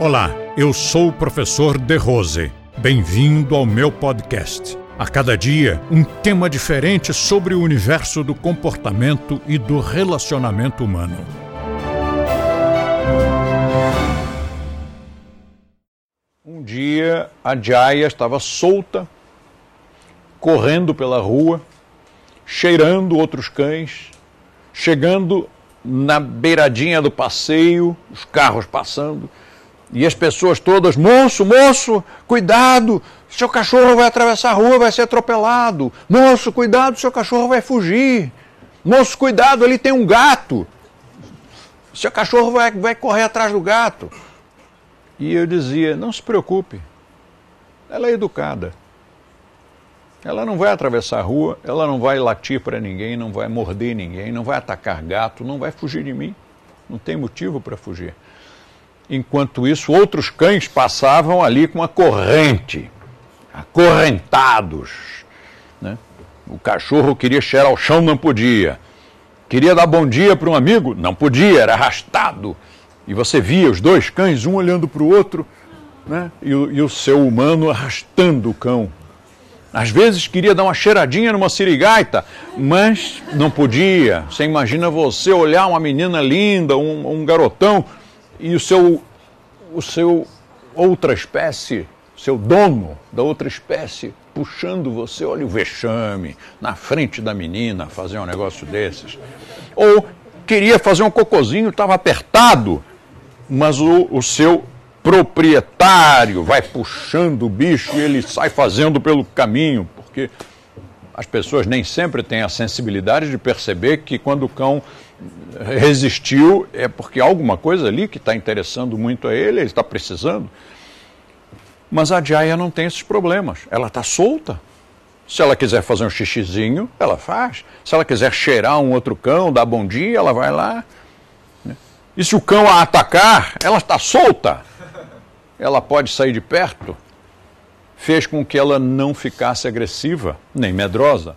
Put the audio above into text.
Olá, eu sou o professor De Rose. Bem-vindo ao meu podcast. A cada dia, um tema diferente sobre o universo do comportamento e do relacionamento humano. Um dia a Jaya estava solta, correndo pela rua, cheirando outros cães, chegando na beiradinha do passeio, os carros passando e as pessoas todas, moço, moço, cuidado, seu cachorro vai atravessar a rua, vai ser atropelado. Moço, cuidado, seu cachorro vai fugir. Moço, cuidado, ali tem um gato. Seu cachorro vai, vai correr atrás do gato. E eu dizia, não se preocupe, ela é educada. Ela não vai atravessar a rua, ela não vai latir para ninguém, não vai morder ninguém, não vai atacar gato, não vai fugir de mim. Não tem motivo para fugir. Enquanto isso, outros cães passavam ali com a corrente, acorrentados. Né? O cachorro queria cheirar ao chão, não podia. Queria dar bom dia para um amigo, não podia, era arrastado. E você via os dois cães, um olhando para o outro, né? e, o, e o seu humano arrastando o cão. Às vezes queria dar uma cheiradinha numa sirigaita, mas não podia. Você imagina você olhar uma menina linda, um, um garotão, e o seu, o seu outra espécie, seu dono da outra espécie, puxando você, olha o vexame, na frente da menina, fazer um negócio desses. Ou queria fazer um cocozinho, estava apertado, mas o, o seu proprietário vai puxando o bicho e ele sai fazendo pelo caminho, porque as pessoas nem sempre têm a sensibilidade de perceber que quando o cão resistiu é porque há alguma coisa ali que está interessando muito a ele, ele está precisando. Mas a Jaya não tem esses problemas. Ela está solta. Se ela quiser fazer um xixizinho, ela faz. Se ela quiser cheirar um outro cão, dar bom dia, ela vai lá. E se o cão a atacar, ela está solta. Ela pode sair de perto. Fez com que ela não ficasse agressiva, nem medrosa.